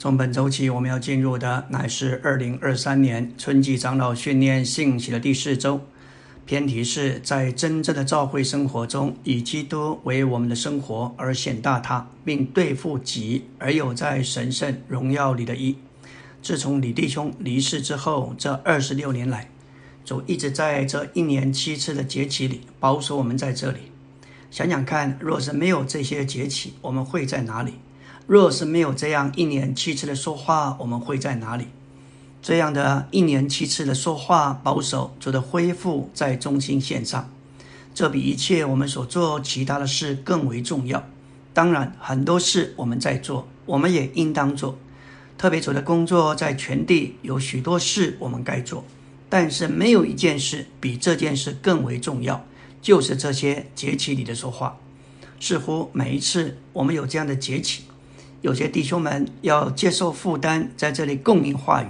从本周起，我们要进入的乃是二零二三年春季长老训练兴起的第四周。偏题是在真正的教会生活中，以基督为我们的生活而显大他，并对付己而有在神圣荣耀里的义。自从李弟兄离世之后，这二十六年来，主一直在这一年七次的节期里保守我们在这里。想想看，若是没有这些节期，我们会在哪里？若是没有这样一年七次的说话，我们会在哪里？这样的一年七次的说话，保守主的恢复在中心线上，这比一切我们所做其他的事更为重要。当然，很多事我们在做，我们也应当做。特别主的工作在全地有许多事我们该做，但是没有一件事比这件事更为重要，就是这些节气里的说话。似乎每一次我们有这样的节气。有些弟兄们要接受负担，在这里供应话语，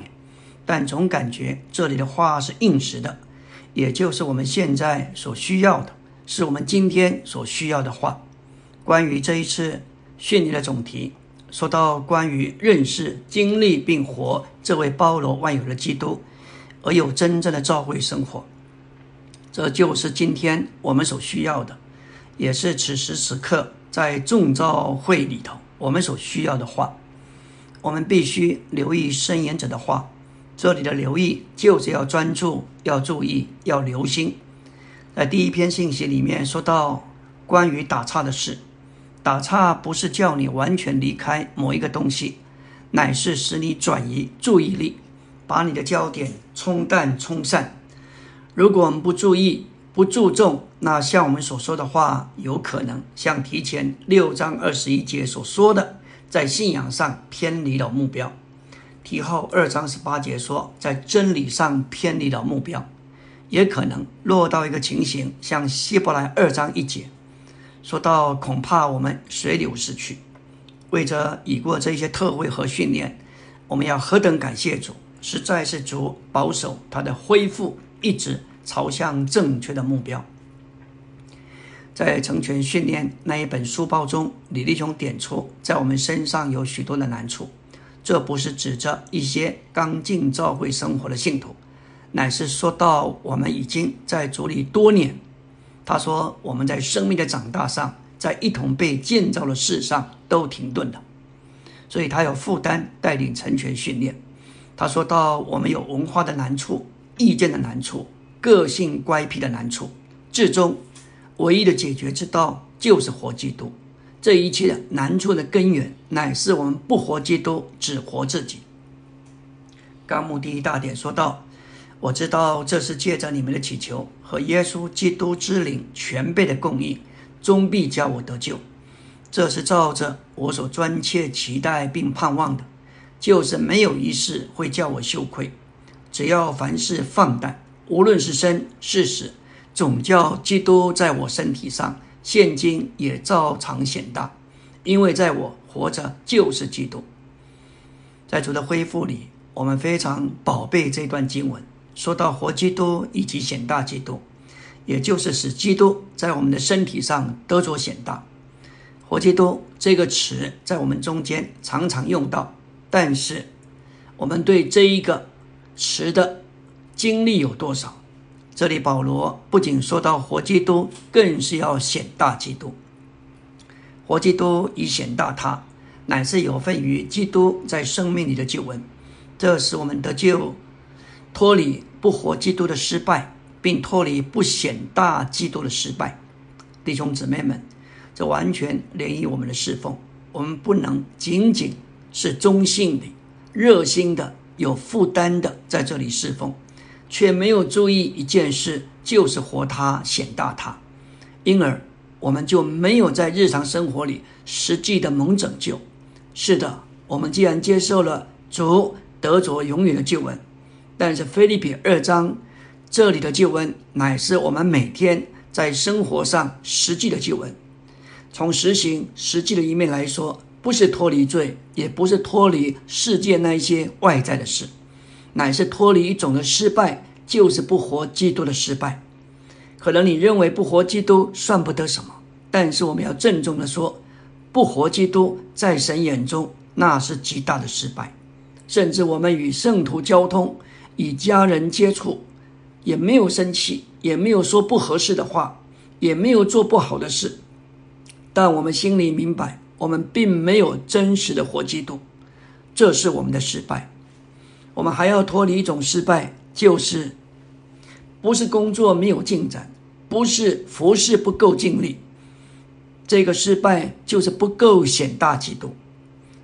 但总感觉这里的话是应时的，也就是我们现在所需要的，是我们今天所需要的话。关于这一次训练的总题，说到关于认识、经历并活这位包罗万有的基督，而有真正的召会生活，这就是今天我们所需要的，也是此时此刻在众召会里头。我们所需要的话，我们必须留意申言者的话。这里的留意就是要专注、要注意、要留心。在第一篇信息里面说到关于打岔的事，打岔不是叫你完全离开某一个东西，乃是使你转移注意力，把你的焦点冲淡、冲散。如果我们不注意、不注重，那像我们所说的话，有可能像提前六章二十一节所说的，在信仰上偏离了目标；提后二章十八节说，在真理上偏离了目标，也可能落到一个情形，像希伯来二章一节说到，恐怕我们随流逝去。为着已过这些特会和训练，我们要何等感谢主，实在是主保守他的恢复，一直朝向正确的目标。在成全训练那一本书报中，李立雄点出，在我们身上有许多的难处。这不是指着一些刚进教会生活的信徒，乃是说到我们已经在主里多年。他说，我们在生命的长大上，在一同被建造的事上都停顿了，所以他有负担带领成全训练。他说到，我们有文化的难处、意见的难处、个性乖僻的难处，至终。唯一的解决之道就是活基督。这一切的难处的根源，乃是我们不活基督，只活自己。纲目第一大点说道：“我知道这是借着你们的祈求和耶稣基督之灵全备的供应，终必叫我得救。这是照着我所专切期待并盼望的，就是没有一事会叫我羞愧。只要凡事放胆，无论是生是死。”总叫基督在我身体上，现今也照常显大，因为在我活着就是基督。在主的恢复里，我们非常宝贝这段经文，说到活基督以及显大基督，也就是使基督在我们的身体上得着显大。活基督这个词在我们中间常常用到，但是我们对这一个词的经历有多少？这里保罗不仅说到活基督，更是要显大基督。活基督以显大他，乃是有份于基督在生命里的救恩。这使我们得救，脱离不活基督的失败，并脱离不显大基督的失败。弟兄姊妹们，这完全连于我们的侍奉。我们不能仅仅是中性的、热心的、有负担的在这里侍奉。却没有注意一件事，就是活他显大他，因而我们就没有在日常生活里实际的蒙拯救。是的，我们既然接受了主得着永远的救恩，但是菲利比二章这里的救恩，乃是我们每天在生活上实际的救恩。从实行实际的一面来说，不是脱离罪，也不是脱离世界那一些外在的事。乃是脱离一种的失败，就是不活基督的失败。可能你认为不活基督算不得什么，但是我们要郑重的说，不活基督在神眼中那是极大的失败。甚至我们与圣徒交通、与家人接触，也没有生气，也没有说不合适的话，也没有做不好的事，但我们心里明白，我们并没有真实的活基督，这是我们的失败。我们还要脱离一种失败，就是不是工作没有进展，不是服侍不够尽力，这个失败就是不够显大基督。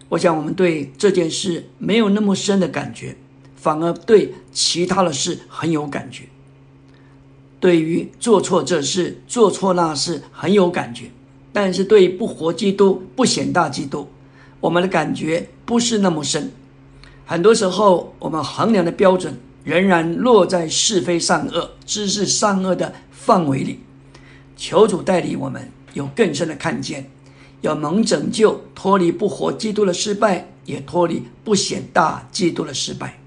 我想我们对这件事没有那么深的感觉，反而对其他的事很有感觉。对于做错这事、做错那事很有感觉，但是对不活基督、不显大基督，我们的感觉不是那么深。很多时候，我们衡量的标准仍然落在是非善恶、知识善恶的范围里。求主带领我们有更深的看见。要蒙拯救，脱离不活基督的失败，也脱离不显大基督的失败。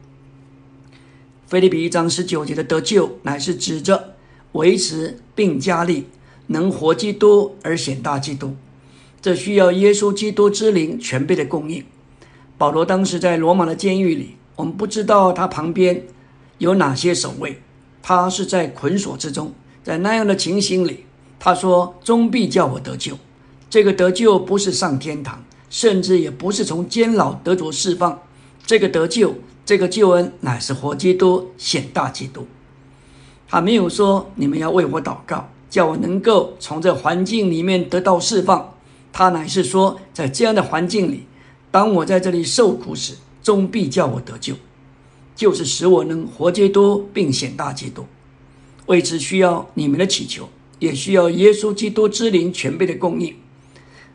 菲利比一章十九节的得救，乃是指着维持并加力，能活基督而显大基督。这需要耶稣基督之灵全备的供应。保罗当时在罗马的监狱里，我们不知道他旁边有哪些守卫，他是在捆锁之中，在那样的情形里，他说：“终必叫我得救。”这个得救不是上天堂，甚至也不是从监牢得着释放。这个得救，这个救恩乃是活基督显大基督。他没有说你们要为我祷告，叫我能够从这环境里面得到释放。他乃是说，在这样的环境里，当我在这里受苦时，终必叫我得救，就是使我能活基督并显大基督。为此需要你们的祈求，也需要耶稣基督之灵全备的供应。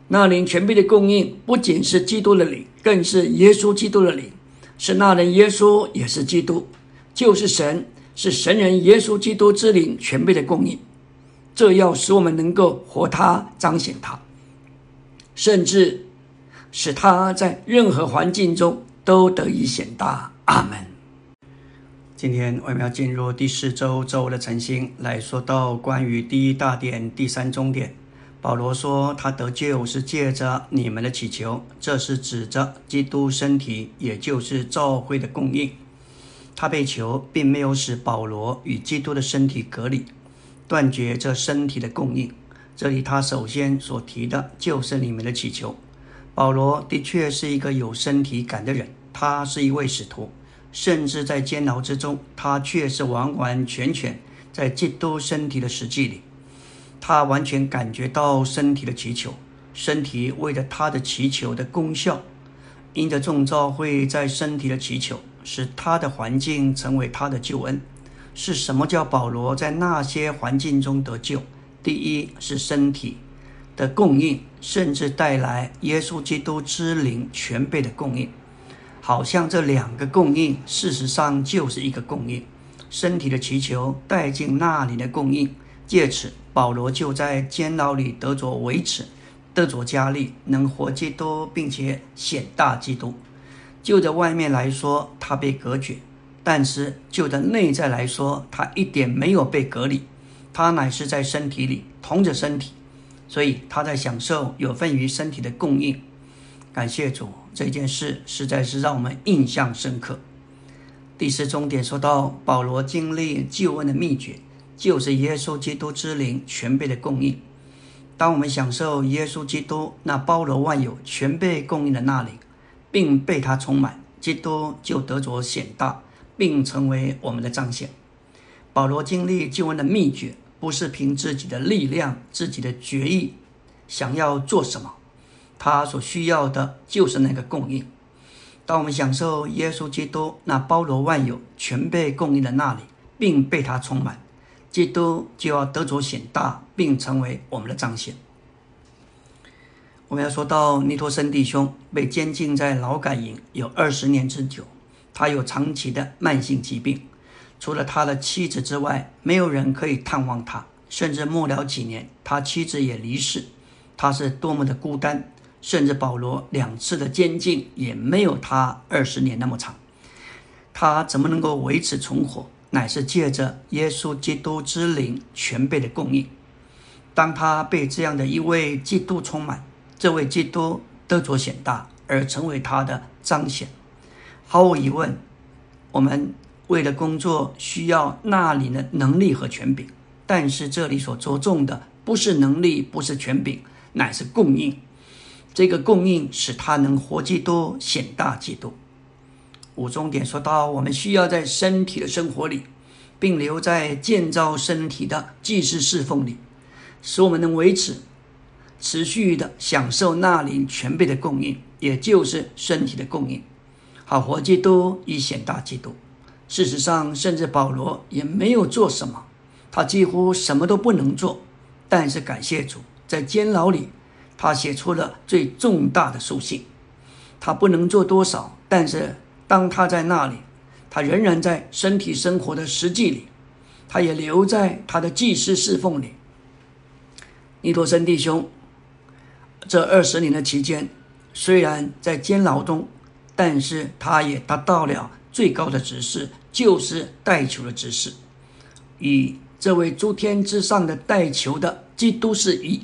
那灵全备的供应，不仅是基督的灵，更是耶稣基督的灵。是那人耶稣，也是基督，就是神，是神人耶稣基督之灵全备的供应。这要使我们能够活他，彰显他，甚至使他在任何环境中都得以显大。阿门。今天我们要进入第四周周的晨星，来说到关于第一大点、第三中点。保罗说：“他得救是借着你们的祈求，这是指着基督身体，也就是教会的供应。他被求，并没有使保罗与基督的身体隔离，断绝这身体的供应。这里他首先所提的就是你们的祈求。保罗的确是一个有身体感的人，他是一位使徒，甚至在监牢之中，他却是完完全全在基督身体的实际里。”他完全感觉到身体的祈求，身体为了他的祈求的功效，因着众召会在身体的祈求，使他的环境成为他的救恩。是什么叫保罗在那些环境中得救？第一是身体的供应，甚至带来耶稣基督之灵全备的供应，好像这两个供应事实上就是一个供应。身体的祈求带进那里的供应，借此。保罗就在监牢里得着维持，得着加力，能活基督，并且显大基督。就在外面来说，他被隔绝；但是就在内在来说，他一点没有被隔离。他乃是在身体里同着身体，所以他在享受有份于身体的供应。感谢主，这件事实在是让我们印象深刻。第四重点说到保罗经历救恩的秘诀。就是耶稣基督之灵全备的供应。当我们享受耶稣基督那包罗万有、全被供应的那里，并被他充满，基督就得着显大，并成为我们的彰显。保罗经历救恩的秘诀，不是凭自己的力量、自己的决意想要做什么，他所需要的就是那个供应。当我们享受耶稣基督那包罗万有、全被供应的那里，并被他充满。基督就要得着显大，并成为我们的彰显。我们要说到尼托森弟兄被监禁在劳改营有二十年之久，他有长期的慢性疾病，除了他的妻子之外，没有人可以探望他。甚至末了几年，他妻子也离世，他是多么的孤单。甚至保罗两次的监禁也没有他二十年那么长，他怎么能够维持存活？乃是借着耶稣基督之灵全备的供应。当他被这样的一位基督充满，这位基督得着显大，而成为他的彰显。毫无疑问，我们为了工作需要那里的能力和权柄，但是这里所着重的不是能力，不是权柄，乃是供应。这个供应使他能活基督，显大基督。五重点说到，我们需要在身体的生活里，并留在建造身体的祭祀侍奉里，使我们能维持持续的享受那里全备的供应，也就是身体的供应。好活基督，以显大基督。事实上，甚至保罗也没有做什么，他几乎什么都不能做。但是感谢主，在监牢里。他写出了最重大的书信，他不能做多少，但是当他在那里，他仍然在身体生活的实际里，他也留在他的祭司侍奉里。尼托森弟兄，这二十年的期间，虽然在监牢中，但是他也达到了最高的指示，就是带球的指示，与这位诸天之上的带球的基督是一。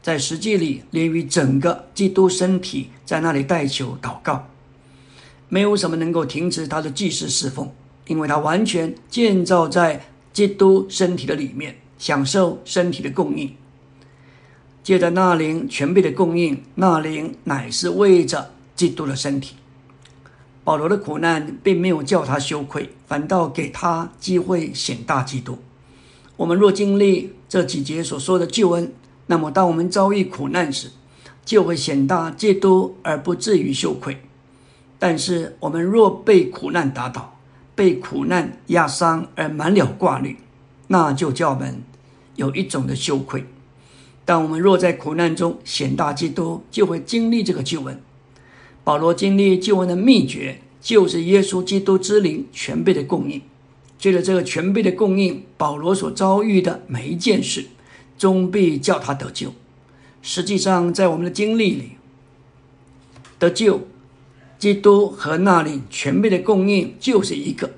在实际里，连于整个基督身体在那里代求祷告，没有什么能够停止他的祭祀侍奉，因为他完全建造在基督身体的里面，享受身体的供应。借着那灵全备的供应，那灵乃是为着基督的身体。保罗的苦难并没有叫他羞愧，反倒给他机会显大基督。我们若经历这几节所说的救恩，那么，当我们遭遇苦难时，就会显大基督，而不至于羞愧。但是，我们若被苦难打倒，被苦难压伤而满了挂虑，那就叫我们有一种的羞愧。但我们若在苦难中显大基督，就会经历这个救恩。保罗经历救恩的秘诀，就是耶稣基督之灵全备的供应。借着这个全备的供应，保罗所遭遇的每一件事。终必叫他得救。实际上，在我们的经历里，得救，基督和那里全备的供应就是一个。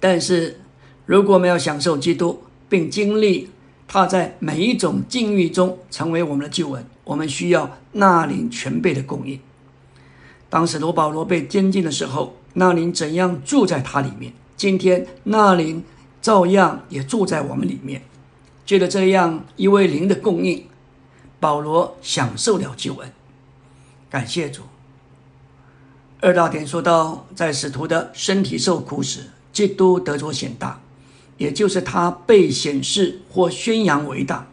但是，如果我们要享受基督，并经历他在每一种境遇中成为我们的救恩，我们需要那领全备的供应。当时罗保罗被监禁的时候，那灵怎样住在他里面？今天那灵照样也住在我们里面。借着这样一位灵的供应，保罗享受了救恩。感谢主。二大点说到，在使徒的身体受苦时，基督得着显大，也就是他被显示或宣扬为大，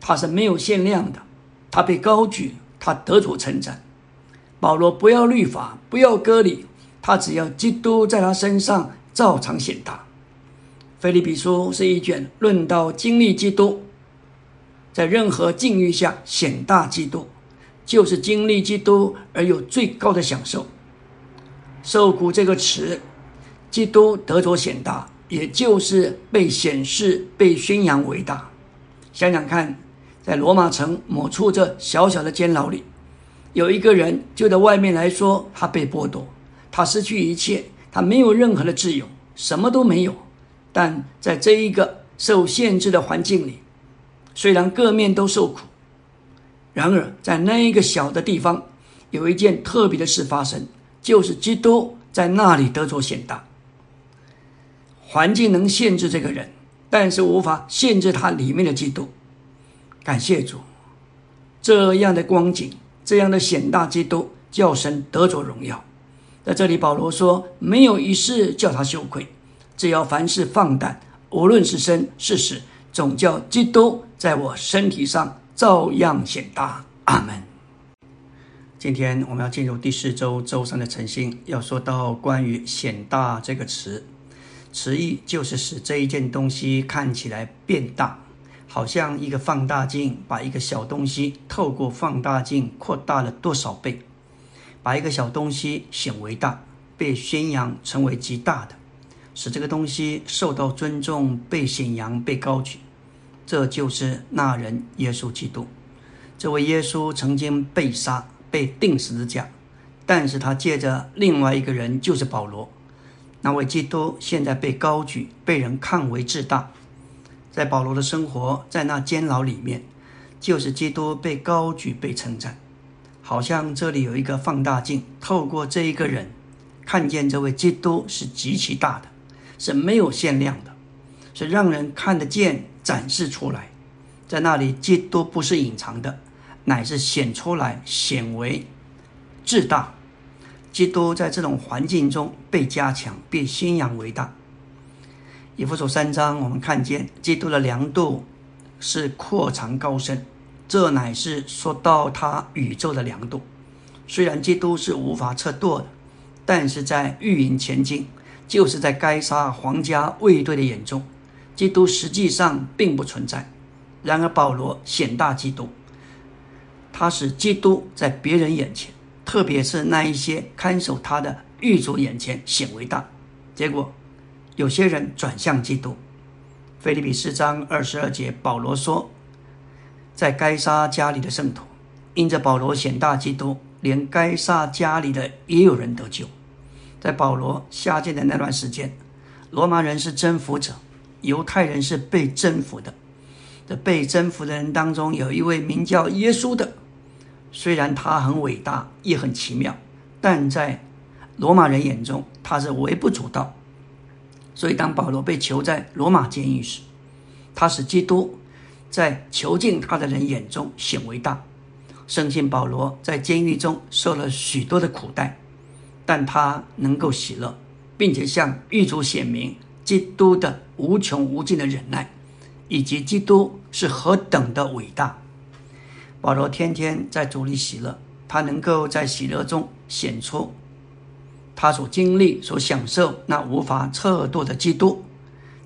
他是没有限量的。他被高举，他得着称赞。保罗不要律法，不要割礼，他只要基督在他身上照常显大。菲利比书是一卷论到经历基督，在任何境遇下显大基督，就是经历基督而有最高的享受。受苦这个词，基督得着显大，也就是被显示、被宣扬伟大。想想看，在罗马城某处这小小的监牢里，有一个人就在外面来说，他被剥夺，他失去一切，他没有任何的自由，什么都没有。但在这一个受限制的环境里，虽然各面都受苦，然而在那一个小的地方，有一件特别的事发生，就是基督在那里得着显大。环境能限制这个人，但是无法限制他里面的基督。感谢主，这样的光景，这样的显大基督，叫神得着荣耀。在这里，保罗说，没有一事叫他羞愧。只要凡事放胆，无论是生是死，总叫基督在我身体上照样显大。阿门。今天我们要进入第四周周三的晨星，要说到关于“显大”这个词，词义就是使这一件东西看起来变大，好像一个放大镜把一个小东西透过放大镜扩大了多少倍，把一个小东西显为大，被宣扬成为极大的。使这个东西受到尊重、被显扬、被高举，这就是那人耶稣基督。这位耶稣曾经被杀、被钉十字架，但是他借着另外一个人，就是保罗。那位基督现在被高举，被人看为至大。在保罗的生活，在那监牢里面，就是基督被高举、被称赞。好像这里有一个放大镜，透过这一个人，看见这位基督是极其大的，是没有限量的，是让人看得见、展示出来。在那里，基督不是隐藏的，乃是显出来、显为至大。基督在这种环境中被加强、被宣扬为大。以弗所三章，我们看见基督的量度是扩长高深，这乃是说到他宇宙的量度。虽然基督是无法测度的，但是在御营前进，就是在该杀皇家卫队的眼中，基督实际上并不存在。然而保罗显大基督，他使基督在别人眼前。特别是那一些看守他的狱卒眼前显为大，结果有些人转向基督。菲利比四章二十二节，保罗说，在该杀家里的圣徒，因着保罗显大基督，连该杀家里的也有人得救。在保罗下界的那段时间，罗马人是征服者，犹太人是被征服的。这被征服的人当中，有一位名叫耶稣的。虽然他很伟大，也很奇妙，但在罗马人眼中，他是微不足道。所以，当保罗被囚在罗马监狱时，他使基督在囚禁他的人眼中显为大。圣信保罗在监狱中受了许多的苦待，但他能够喜乐，并且向狱卒显明基督的无穷无尽的忍耐，以及基督是何等的伟大。保罗天天在主里喜乐，他能够在喜乐中显出他所经历、所享受那无法测度的基督。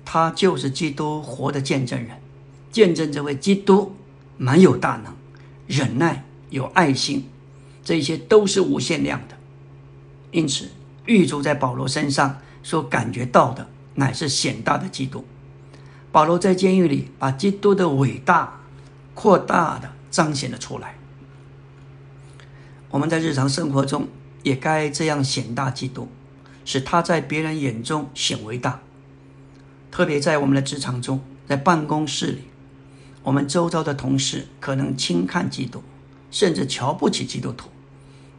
他就是基督活的见证人，见证这位基督蛮有大能、忍耐、有爱心，这些都是无限量的。因此，狱卒在保罗身上所感觉到的，乃是显大的基督。保罗在监狱里把基督的伟大扩大的。彰显了出来。我们在日常生活中也该这样显大基督，使他在别人眼中显为大。特别在我们的职场中，在办公室里，我们周遭的同事可能轻看基督，甚至瞧不起基督徒。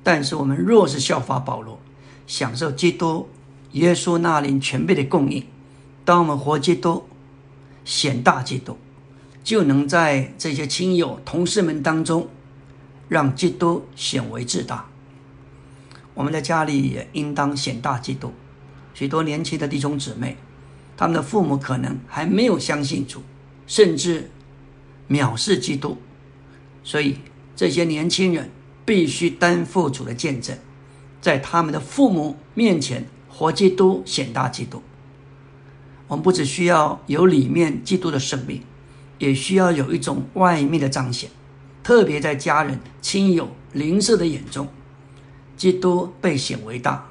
但是我们若是效法保罗，享受基督耶稣那灵全备的供应，当我们活基督，显大基督。就能在这些亲友、同事们当中，让基督显为至大。我们在家里也应当显大基督。许多年轻的弟兄姊妹，他们的父母可能还没有相信主，甚至藐视基督，所以这些年轻人必须担负主的见证，在他们的父母面前活基督、显大基督。我们不只需要有里面基督的生命。也需要有一种外面的彰显，特别在家人、亲友、邻舍的眼中，基督被显为大，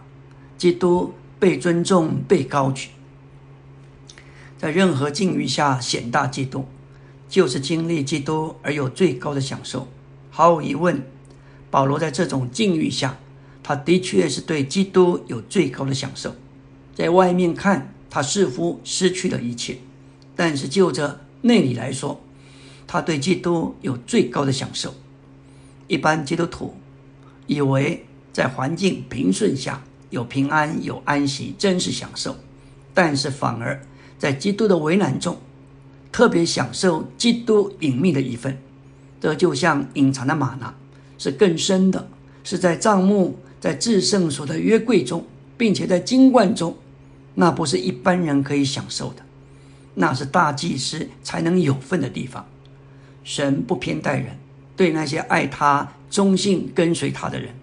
基督被尊重、被高举，在任何境遇下显大基督，就是经历基督而有最高的享受。毫无疑问，保罗在这种境遇下，他的确是对基督有最高的享受。在外面看，他似乎失去了一切，但是就着。内里来说，他对基督有最高的享受。一般基督徒以为在环境平顺下有平安有安息，真是享受；但是反而在基督的为难中，特别享受基督隐秘的一份。这就像隐藏的玛纳，是更深的，是在帐幕、在至圣所的约柜中，并且在金冠中，那不是一般人可以享受的。那是大祭司才能有份的地方。神不偏待人，对那些爱他、忠信跟随他的人，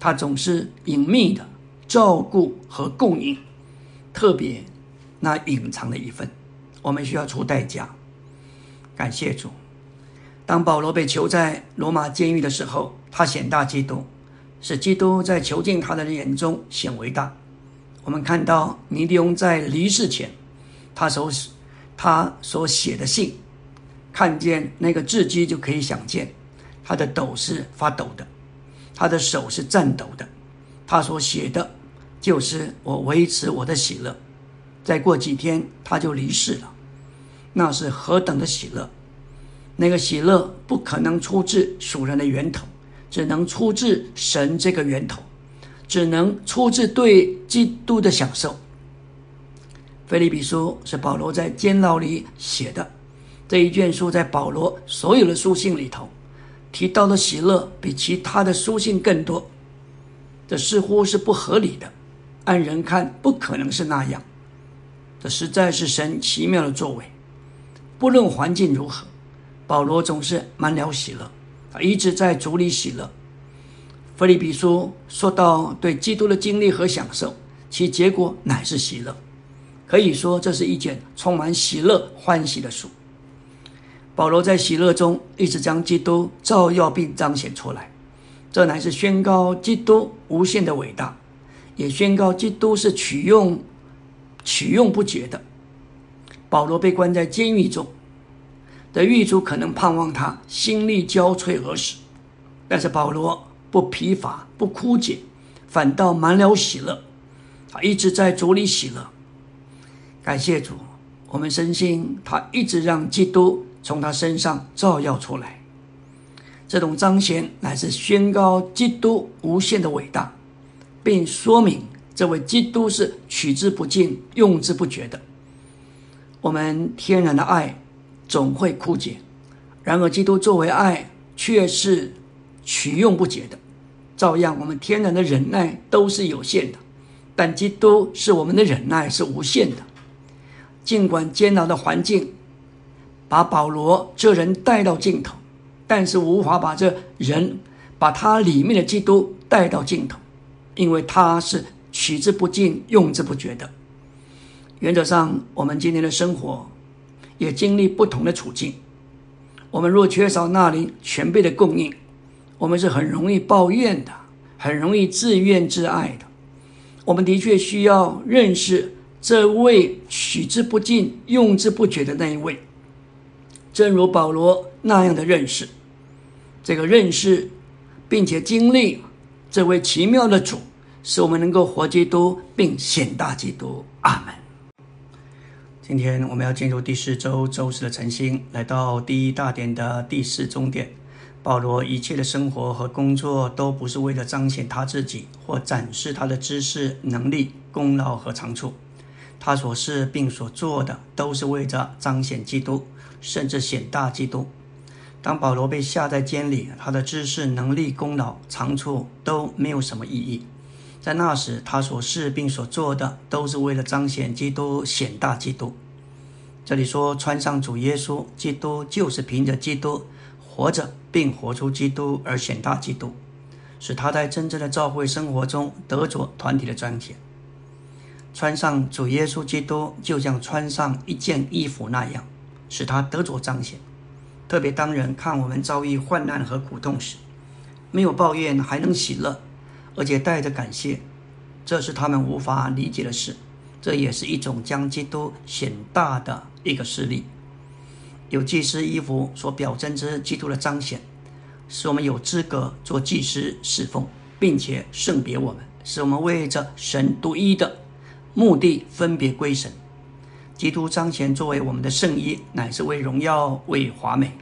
他总是隐秘的照顾和供应。特别那隐藏的一份，我们需要出代价。感谢主。当保罗被囚在罗马监狱的时候，他显大基督，使基督在囚禁他的人眼中显为大。我们看到尼迪翁在离世前，他所他所写的信，看见那个字迹就可以想见，他的抖是发抖的，他的手是颤抖的。他所写的，就是我维持我的喜乐。再过几天他就离世了，那是何等的喜乐！那个喜乐不可能出自属人的源头，只能出自神这个源头，只能出自对基督的享受。菲利比书是保罗在监牢里写的，这一卷书在保罗所有的书信里头提到的喜乐比其他的书信更多，这似乎是不合理的，按人看不可能是那样，这实在是神奇妙的作为。不论环境如何，保罗总是满了喜乐，他一直在主里喜乐。菲利比书说到对基督的经历和享受，其结果乃是喜乐。可以说，这是一件充满喜乐、欢喜的书。保罗在喜乐中一直将基督照耀并彰显出来，这乃是宣告基督无限的伟大，也宣告基督是取用、取用不绝的。保罗被关在监狱中，的狱卒可能盼望他心力交瘁而死，但是保罗不疲乏、不枯竭，反倒满了喜乐。他一直在主里喜乐。感谢主，我们深信他一直让基督从他身上照耀出来。这种彰显乃是宣告基督无限的伟大，并说明这位基督是取之不尽、用之不绝的。我们天然的爱总会枯竭，然而基督作为爱却是取用不竭的。照样，我们天然的忍耐都是有限的，但基督是我们的忍耐是无限的。尽管艰难的环境把保罗这人带到尽头，但是无法把这人把他里面的基督带到尽头，因为他是取之不尽、用之不绝的。原则上，我们今天的生活也经历不同的处境。我们若缺少那灵全备的供应，我们是很容易抱怨的，很容易自怨自艾的。我们的确需要认识。这位取之不尽、用之不绝的那一位，正如保罗那样的认识，这个认识，并且经历这位奇妙的主，使我们能够活基督并显大基督。阿门。今天我们要进入第四周周四的晨星，来到第一大点的第四终点。保罗一切的生活和工作都不是为了彰显他自己或展示他的知识、能力、功劳和长处。他所事并所做的，都是为着彰显基督，甚至显大基督。当保罗被下在监里，他的知识、能力、功劳、长处都没有什么意义。在那时，他所事并所做的，都是为了彰显基督、显大基督。这里说穿上主耶稣基督，就是凭着基督活着，并活出基督而显大基督，使他在真正的教会生活中得着团体的彰显。穿上主耶稣基督，就像穿上一件衣服那样，使他得着彰显。特别当人看我们遭遇患难和苦痛时，没有抱怨，还能喜乐，而且带着感谢，这是他们无法理解的事。这也是一种将基督显大的一个事例。有祭司衣服所表征之基督的彰显，使我们有资格做祭司侍奉，并且圣别我们，使我们为着神独一的。目的分别归神，基督彰显作为我们的圣衣，乃是为荣耀、为华美。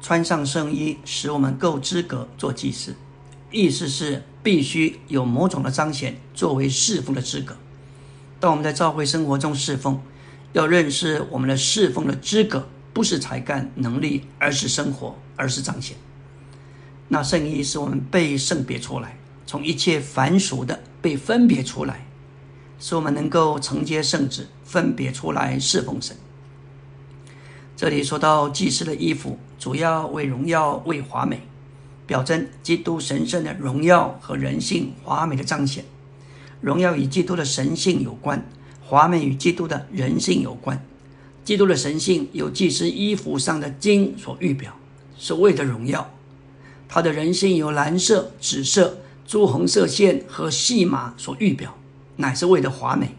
穿上圣衣，使我们够资格做祭司，意思是必须有某种的彰显作为侍奉的资格。当我们在教会生活中侍奉，要认识我们的侍奉的资格，不是才干能力，而是生活，而是彰显。那圣衣是我们被圣别出来，从一切凡俗的被分别出来。使我们能够承接圣旨，分别出来侍奉神。这里说到祭司的衣服，主要为荣耀、为华美，表征基督神圣的荣耀和人性华美的彰显。荣耀与基督的神性有关，华美与基督的人性有关。基督的神性由祭司衣服上的金所预表，是为的荣耀；他的人性由蓝色、紫色、朱红色线和细麻所预表。乃是为了华美，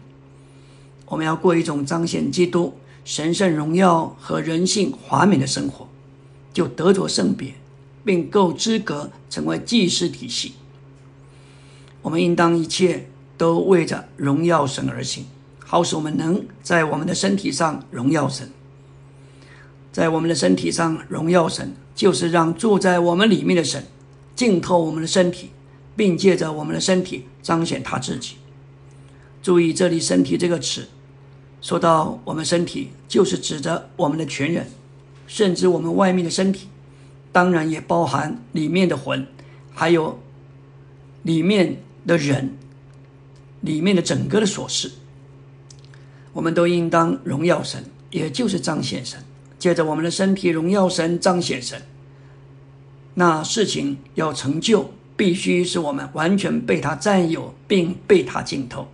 我们要过一种彰显基督神圣荣耀和人性华美的生活，就得着圣别，并够资格成为祭司体系。我们应当一切都为着荣耀神而行，好使我们能在我们的身体上荣耀神。在我们的身体上荣耀神，就是让住在我们里面的神浸透我们的身体，并借着我们的身体彰显他自己。注意这里“身体”这个词，说到我们身体，就是指着我们的全人，甚至我们外面的身体，当然也包含里面的魂，还有里面的人，里面的整个的琐事。我们都应当荣耀神，也就是彰显神，借着我们的身体荣耀神、彰显神。那事情要成就，必须是我们完全被他占有，并被他浸透。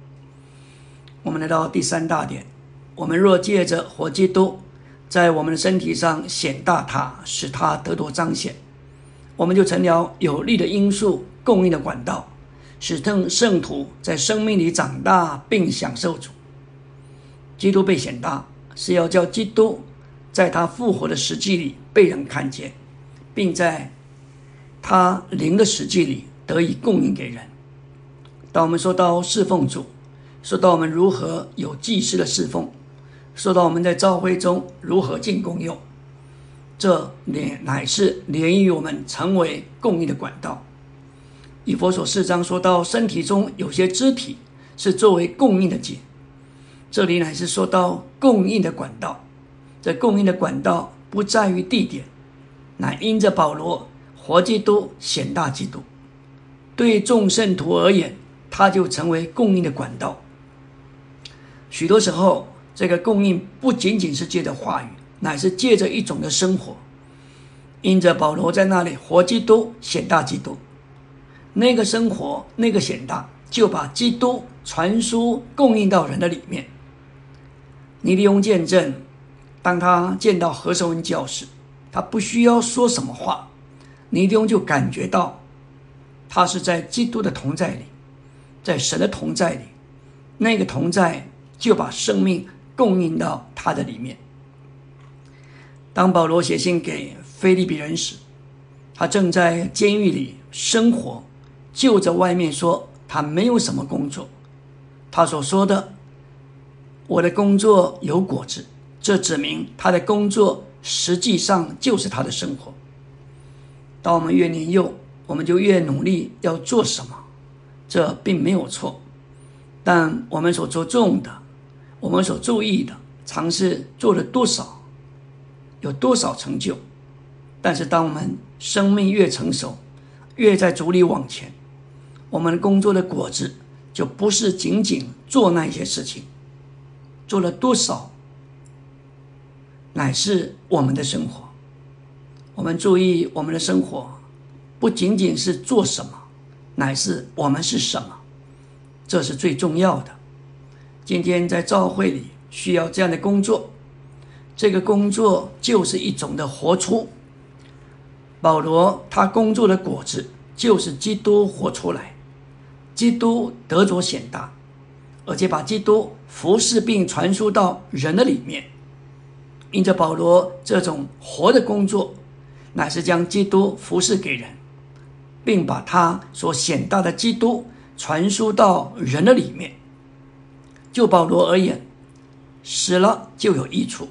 我们来到第三大点，我们若借着活基督在我们的身体上显大他，使他得到彰显，我们就成了有力的因素供应的管道，使圣圣徒在生命里长大并享受主。基督被显大，是要叫基督在他复活的实际里被人看见，并在他灵的实际里得以供应给人。当我们说到侍奉主，说到我们如何有祭司的侍奉，说到我们在召会中如何进功用，这乃乃是连于我们成为供应的管道。以佛所四章说到，身体中有些肢体是作为供应的节，这里乃是说到供应的管道。这供应的管道不在于地点，乃因着保罗活基督显大基督，对众圣徒而言，他就成为供应的管道。许多时候，这个供应不仅仅是借着话语，乃是借着一种的生活。因着保罗在那里活基督显大基督，那个生活那个显大，就把基督传输供应到人的里面。尼利翁见证，当他见到何守文教士，他不需要说什么话，尼利翁就感觉到他是在基督的同在里，在神的同在里，那个同在。就把生命供应到他的里面。当保罗写信给菲利比人时，他正在监狱里生活，就在外面说他没有什么工作。他所说的“我的工作有果子”，这指明他的工作实际上就是他的生活。当我们越年幼，我们就越努力要做什么，这并没有错，但我们所着重的。我们所注意的，尝试做了多少，有多少成就？但是，当我们生命越成熟，越在主里往前，我们工作的果子就不是仅仅做那些事情，做了多少，乃是我们的生活。我们注意我们的生活，不仅仅是做什么，乃是我们是什么，这是最重要的。今天在教会里需要这样的工作，这个工作就是一种的活出。保罗他工作的果子就是基督活出来，基督得着显大，而且把基督服侍并传输到人的里面。因着保罗这种活的工作，乃是将基督服侍给人，并把他所显大的基督传输到人的里面。就保罗而言，死了就有益处，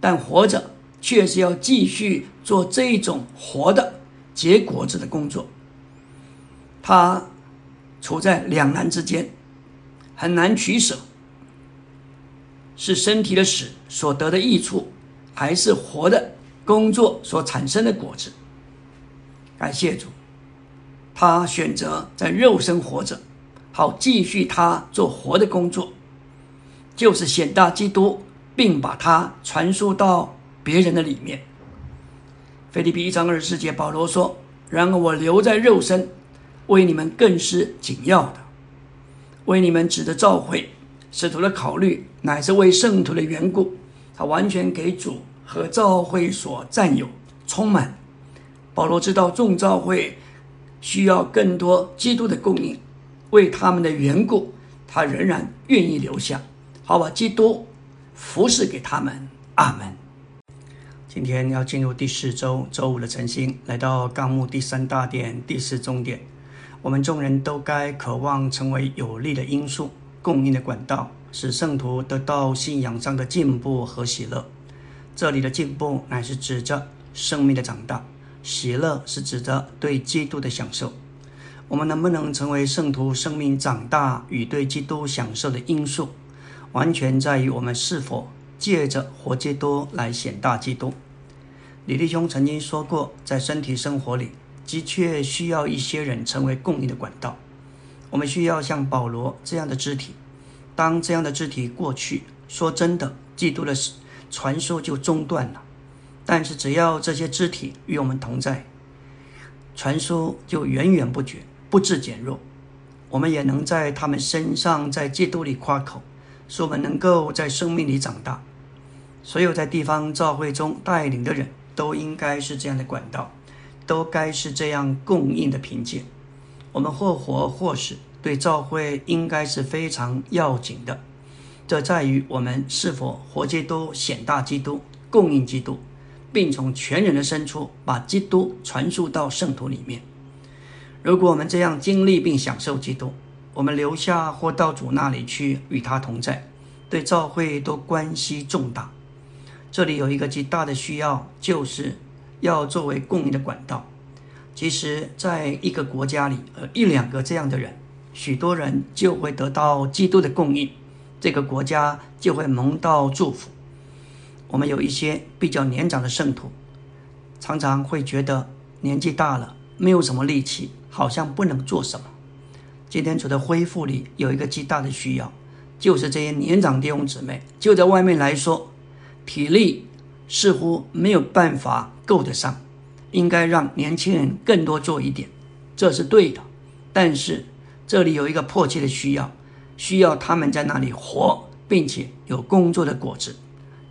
但活着却是要继续做这种活的结果子的工作。他处在两难之间，很难取舍：是身体的死所得的益处，还是活的工作所产生的果子？感谢主，他选择在肉身活着，好继续他做活的工作。就是显大基督，并把它传输到别人的里面。腓立比一章二十四节，保罗说：“然而我留在肉身，为你们更是紧要的。为你们指的召会，使徒的考虑乃是为圣徒的缘故。他完全给主和召会所占有，充满。保罗知道众召会需要更多基督的供应，为他们的缘故，他仍然愿意留下。”好把基督服侍给他们，阿门。今天要进入第四周周五的晨星，来到纲目第三大点第四终点。我们众人都该渴望成为有力的因素，供应的管道，使圣徒得到信仰上的进步和喜乐。这里的进步乃是指着生命的长大，喜乐是指着对基督的享受。我们能不能成为圣徒生命长大与对基督享受的因素，完全在于我们是否借着活基督来显大基督。李弟兄曾经说过，在身体生活里，的确需要一些人成为供应的管道。我们需要像保罗这样的肢体。当这样的肢体过去，说真的，基督的传说就中断了。但是只要这些肢体与我们同在，传说就源源不绝。不致减弱，我们也能在他们身上，在基督里夸口，说我们能够在生命里长大。所有在地方教会中带领的人都应该是这样的管道，都该是这样供应的凭借。我们或活或死，对教会应该是非常要紧的。这在于我们是否活基督、显大基督、供应基督，并从全人的深处把基督传输到圣徒里面。如果我们这样经历并享受基督，我们留下或到主那里去与他同在，对教会都关系重大。这里有一个极大的需要，就是要作为供应的管道。其实，在一个国家里，呃，一两个这样的人，许多人就会得到基督的供应，这个国家就会蒙到祝福。我们有一些比较年长的圣徒，常常会觉得年纪大了，没有什么力气。好像不能做什么。今天主的恢复里有一个极大的需要，就是这些年长弟兄姊妹就在外面来说，体力似乎没有办法够得上，应该让年轻人更多做一点，这是对的。但是这里有一个迫切的需要，需要他们在那里活，并且有工作的果子，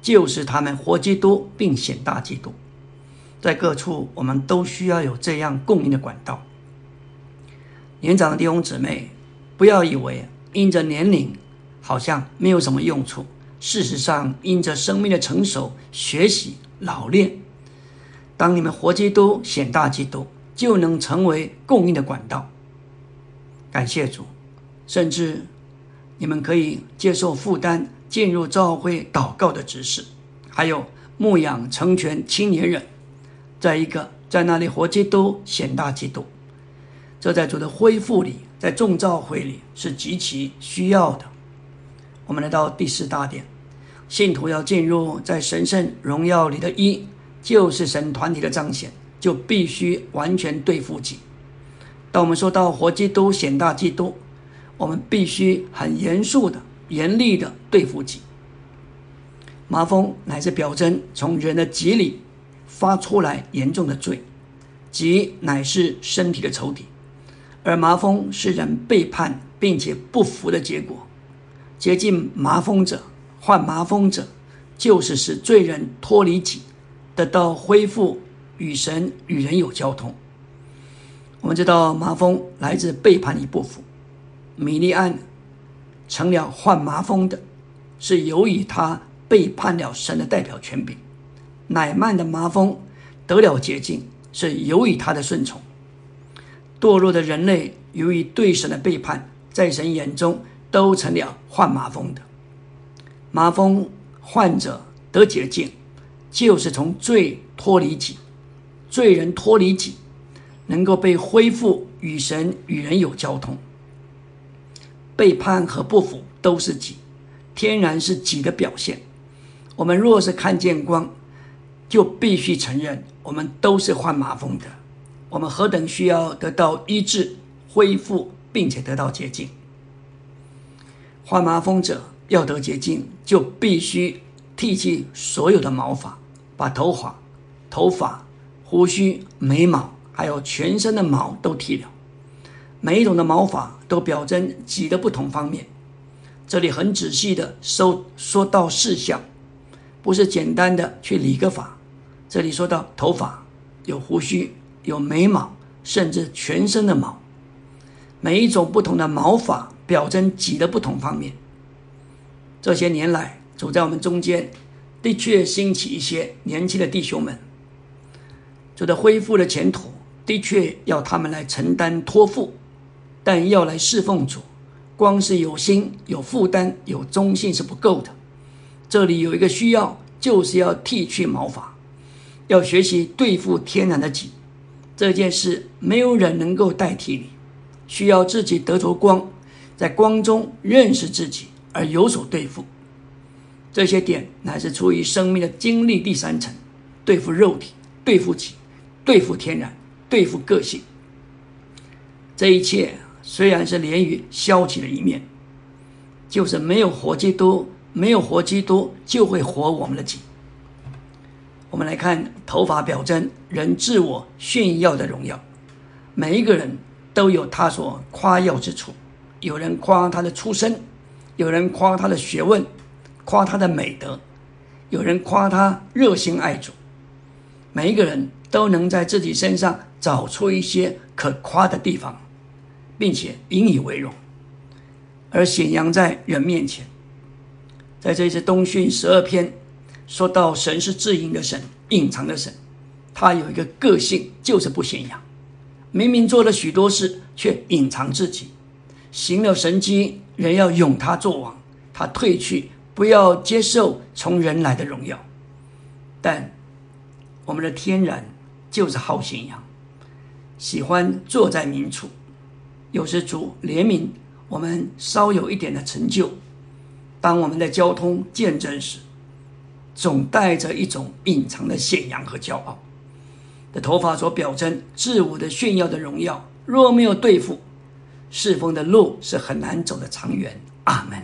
就是他们活基督并显大基督。在各处我们都需要有这样供应的管道。年长的弟兄姊妹，不要以为因着年龄好像没有什么用处。事实上，因着生命的成熟、学习、老练，当你们活基督、显大基督，就能成为供应的管道。感谢主，甚至你们可以接受负担，进入教会祷告的指示，还有牧养成全青年人，在一个在那里活基督、显大基督。这在主的恢复里，在众召会里是极其需要的。我们来到第四大点，信徒要进入在神圣荣耀里的一，就是神团体的彰显，就必须完全对付己。当我们说到活基督、显大基督，我们必须很严肃的、严厉的对付己。麻风乃是表征从人的脊里发出来严重的罪，己乃是身体的仇敌。而麻风是人背叛并且不服的结果。接近麻风者、患麻风者，就是使罪人脱离己，得到恢复，与神与人有交通。我们知道麻风来自背叛与不服。米利安成了患麻风的，是由于他背叛了神的代表权柄。乃曼的麻风得了洁净，是由于他的顺从。堕落的人类，由于对神的背叛，在神眼中都成了患麻风的。麻风患者得洁净，就是从罪脱离己，罪人脱离己，能够被恢复与神与人有交通。背叛和不服都是己，天然是己的表现。我们若是看见光，就必须承认，我们都是患麻风的。我们何等需要得到医治、恢复，并且得到洁净。患麻风者要得洁净，就必须剃去所有的毛发，把头发、头发、胡须、眉毛，还有全身的毛都剃了。每一种的毛发都表征己的不同方面。这里很仔细的说说到事项，不是简单的去理个发。这里说到头发有胡须。有眉毛，甚至全身的毛，每一种不同的毛发表征己的不同方面。这些年来，走在我们中间，的确兴起一些年轻的弟兄们，走的恢复的前途，的确要他们来承担托付，但要来侍奉主，光是有心、有负担、有忠信是不够的。这里有一个需要，就是要剃去毛发，要学习对付天然的己。这件事没有人能够代替你，需要自己得着光，在光中认识自己而有所对付。这些点乃是出于生命的经历第三层：对付肉体，对付己，对付天然，对付个性。这一切虽然是连于消极的一面，就是没有活基督，没有活基督就会活我们的己。我们来看头发表征人自我炫耀的荣耀。每一个人都有他所夸耀之处，有人夸他的出身，有人夸他的学问，夸他的美德，有人夸他热心爱主。每一个人都能在自己身上找出一些可夸的地方，并且引以为荣，而显扬在人面前。在这一次东训十二篇。说到神是自营的神，隐藏的神，他有一个个性，就是不显扬。明明做了许多事，却隐藏自己，行了神迹，人要拥他做王，他退去，不要接受从人来的荣耀。但我们的天然就是好显扬，喜欢坐在明处。有时主怜悯我们稍有一点的成就，当我们的交通见证时。总带着一种隐藏的显扬和骄傲的头发所表征自我的炫耀的荣耀。若没有对付，侍奉的路是很难走的长远。阿门。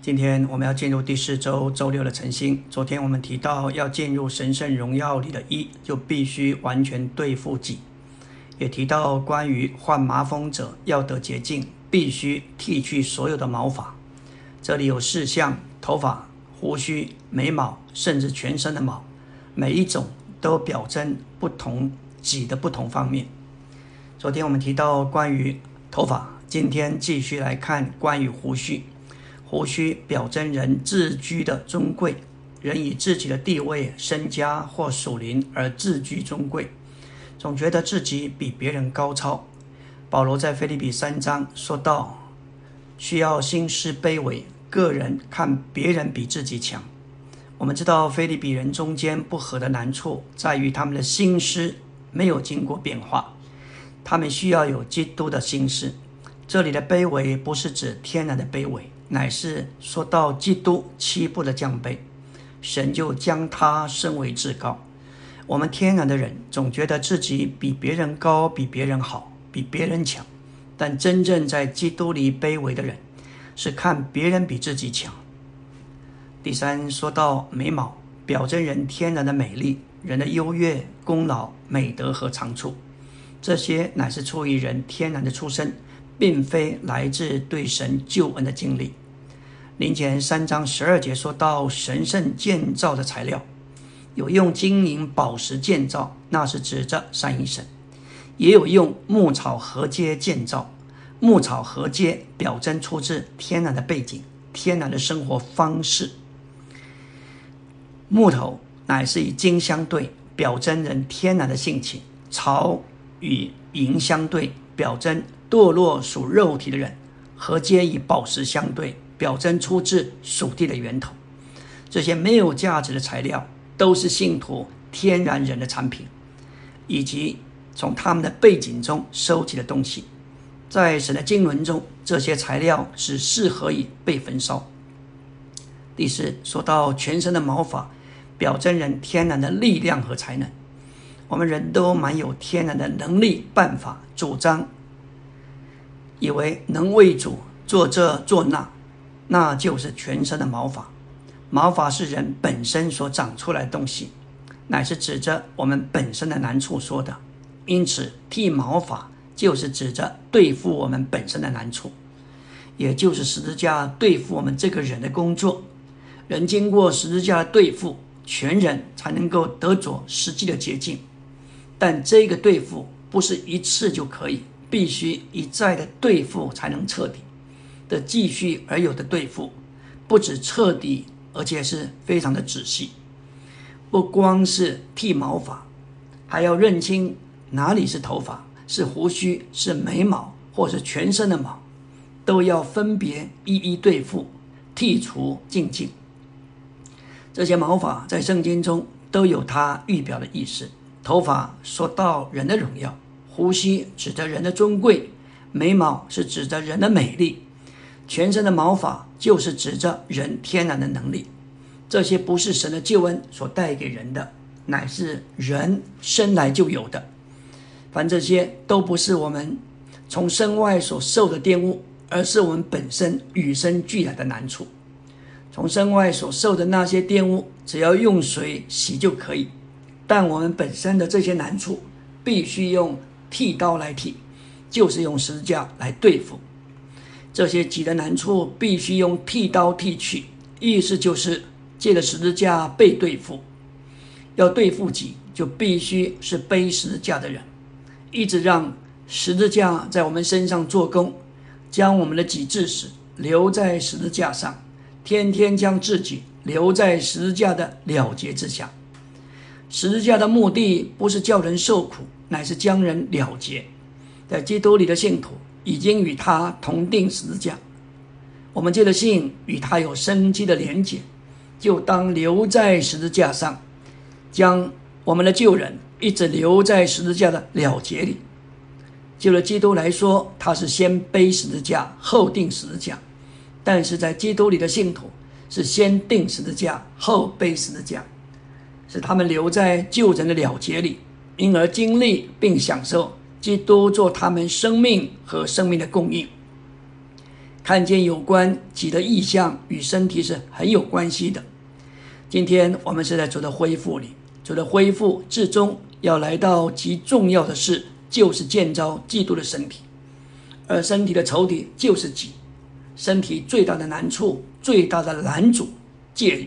今天我们要进入第四周周六的晨星。昨天我们提到，要进入神圣荣耀里的一，就必须完全对付己。也提到关于患麻风者要得洁净，必须剃去所有的毛发。这里有四项头发。胡须、眉毛，甚至全身的毛，每一种都表征不同己的不同方面。昨天我们提到关于头发，今天继续来看关于胡须。胡须表征人自居的尊贵，人以自己的地位、身家或属灵而自居尊贵，总觉得自己比别人高超。保罗在腓立比三章说到，需要心思卑微。个人看别人比自己强。我们知道，菲利比人中间不和的难处在于他们的心思没有经过变化，他们需要有基督的心思。这里的卑微不是指天然的卑微，乃是说到基督七步的降卑，神就将他升为至高。我们天然的人总觉得自己比别人高，比别人好，比别人强，但真正在基督里卑微的人。是看别人比自己强。第三，说到眉毛，表征人天然的美丽，人的优越、功劳、美德和长处，这些乃是出于人天然的出身，并非来自对神救恩的经历。林前三章十二节说到神圣建造的材料，有用金银宝石建造，那是指着三一神；也有用牧草禾秸建造。牧草禾秸表征出自天然的背景，天然的生活方式。木头乃是与金相对，表征人天然的性情；草与银相对，表征堕落属肉体的人；禾秸与宝石相对，表征出自属地的源头。这些没有价值的材料，都是信徒天然人的产品，以及从他们的背景中收集的东西。在神的经纶中，这些材料是适合于被焚烧。第四，说到全身的毛发，表征人天然的力量和才能。我们人都蛮有天然的能力、办法、主张，以为能为主做这做那，那就是全身的毛发。毛发是人本身所长出来的东西，乃是指着我们本身的难处说的。因此，剃毛发。就是指着对付我们本身的难处，也就是十字架对付我们这个人的工作。人经过十字架的对付，全人才能够得着实际的捷径。但这个对付不是一次就可以，必须一再的对付才能彻底的继续而有的对付，不止彻底，而且是非常的仔细。不光是剃毛发，还要认清哪里是头发。是胡须，是眉毛，或是全身的毛，都要分别一一对付、剔除、净净。这些毛发在圣经中都有它预表的意思。头发说到人的荣耀，胡须指着人的尊贵，眉毛是指着人的美丽，全身的毛发就是指着人天然的能力。这些不是神的救恩所带给人的，乃是人生来就有的。凡这些都不是我们从身外所受的玷污，而是我们本身与生俱来的难处。从身外所受的那些玷污，只要用水洗就可以；但我们本身的这些难处，必须用剃刀来剃，就是用十字架来对付。这些己的难处必须用剃刀剃去，意思就是借着十字架被对付。要对付己，就必须是背十字架的人，一直让十字架在我们身上做工，将我们的己致死，留在十字架上。天天将自己留在十字架的了结之下。十字架的目的不是叫人受苦，乃是将人了结。在基督里的信徒已经与他同定十字架，我们借着信与他有生机的连结，就当留在十字架上，将我们的旧人一直留在十字架的了结里。就了基督来说，他是先背十字架，后定十字架。但是在基督里的信徒是先定十字架，后背十字架，使他们留在救人的了结里，因而经历并享受基督做他们生命和生命的供应。看见有关己的意象与身体是很有关系的。今天我们是在主的恢复里，主的恢复至终要来到极重要的事，就是建造基督的身体，而身体的仇敌就是己。身体最大的难处、最大的拦阻界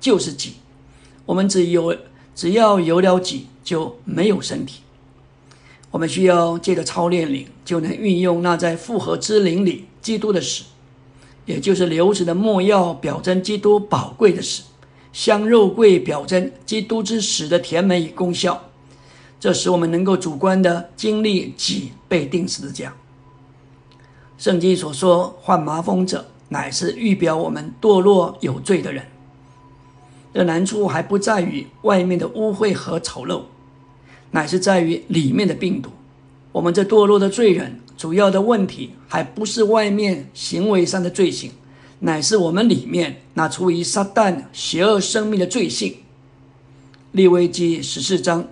就是己。我们只有只要有了己，就没有身体。我们需要借着操练灵，就能运用那在复合之灵里基督的死，也就是流子的墨药，表征基督宝贵的死；香肉桂表征基督之死的甜美与功效。这使我们能够主观的经历己被钉死的架。圣经所说患麻风者，乃是预表我们堕落有罪的人。这难处还不在于外面的污秽和丑陋，乃是在于里面的病毒。我们这堕落的罪人，主要的问题还不是外面行为上的罪行，乃是我们里面那出于撒旦邪恶生命的罪性。利未记十四章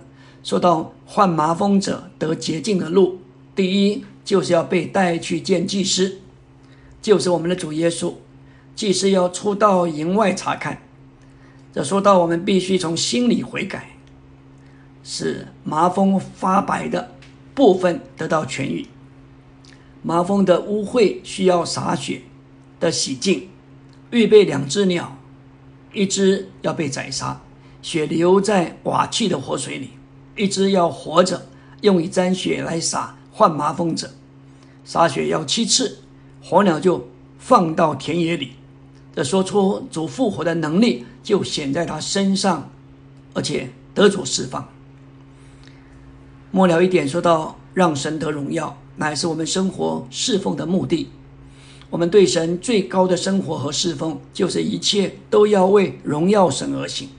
说到患麻风者得洁净的路，第一。就是要被带去见祭司，就是我们的主耶稣。祭司要出到营外查看。这说到我们必须从心里悔改，使麻风发白的部分得到痊愈。麻风的污秽需要洒血的洗净，预备两只鸟，一只要被宰杀，血流在瓦器的活水里；一只要活着，用一沾血来撒换麻风者，洒血要七次，火鸟就放到田野里。这说出主复活的能力就显在他身上，而且得主释放。末了一点说到，让神得荣耀，乃是我们生活侍奉的目的。我们对神最高的生活和侍奉，就是一切都要为荣耀神而行，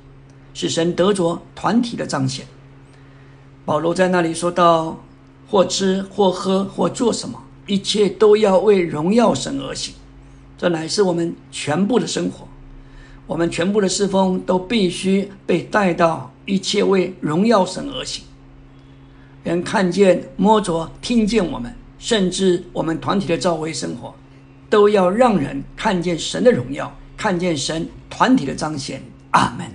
使神得着团体的彰显。保罗在那里说到。或吃或喝或做什么，一切都要为荣耀神而行。这乃是我们全部的生活，我们全部的侍奉都必须被带到一切为荣耀神而行。人看见、摸着、听见我们，甚至我们团体的召会生活，都要让人看见神的荣耀，看见神团体的彰显。阿门。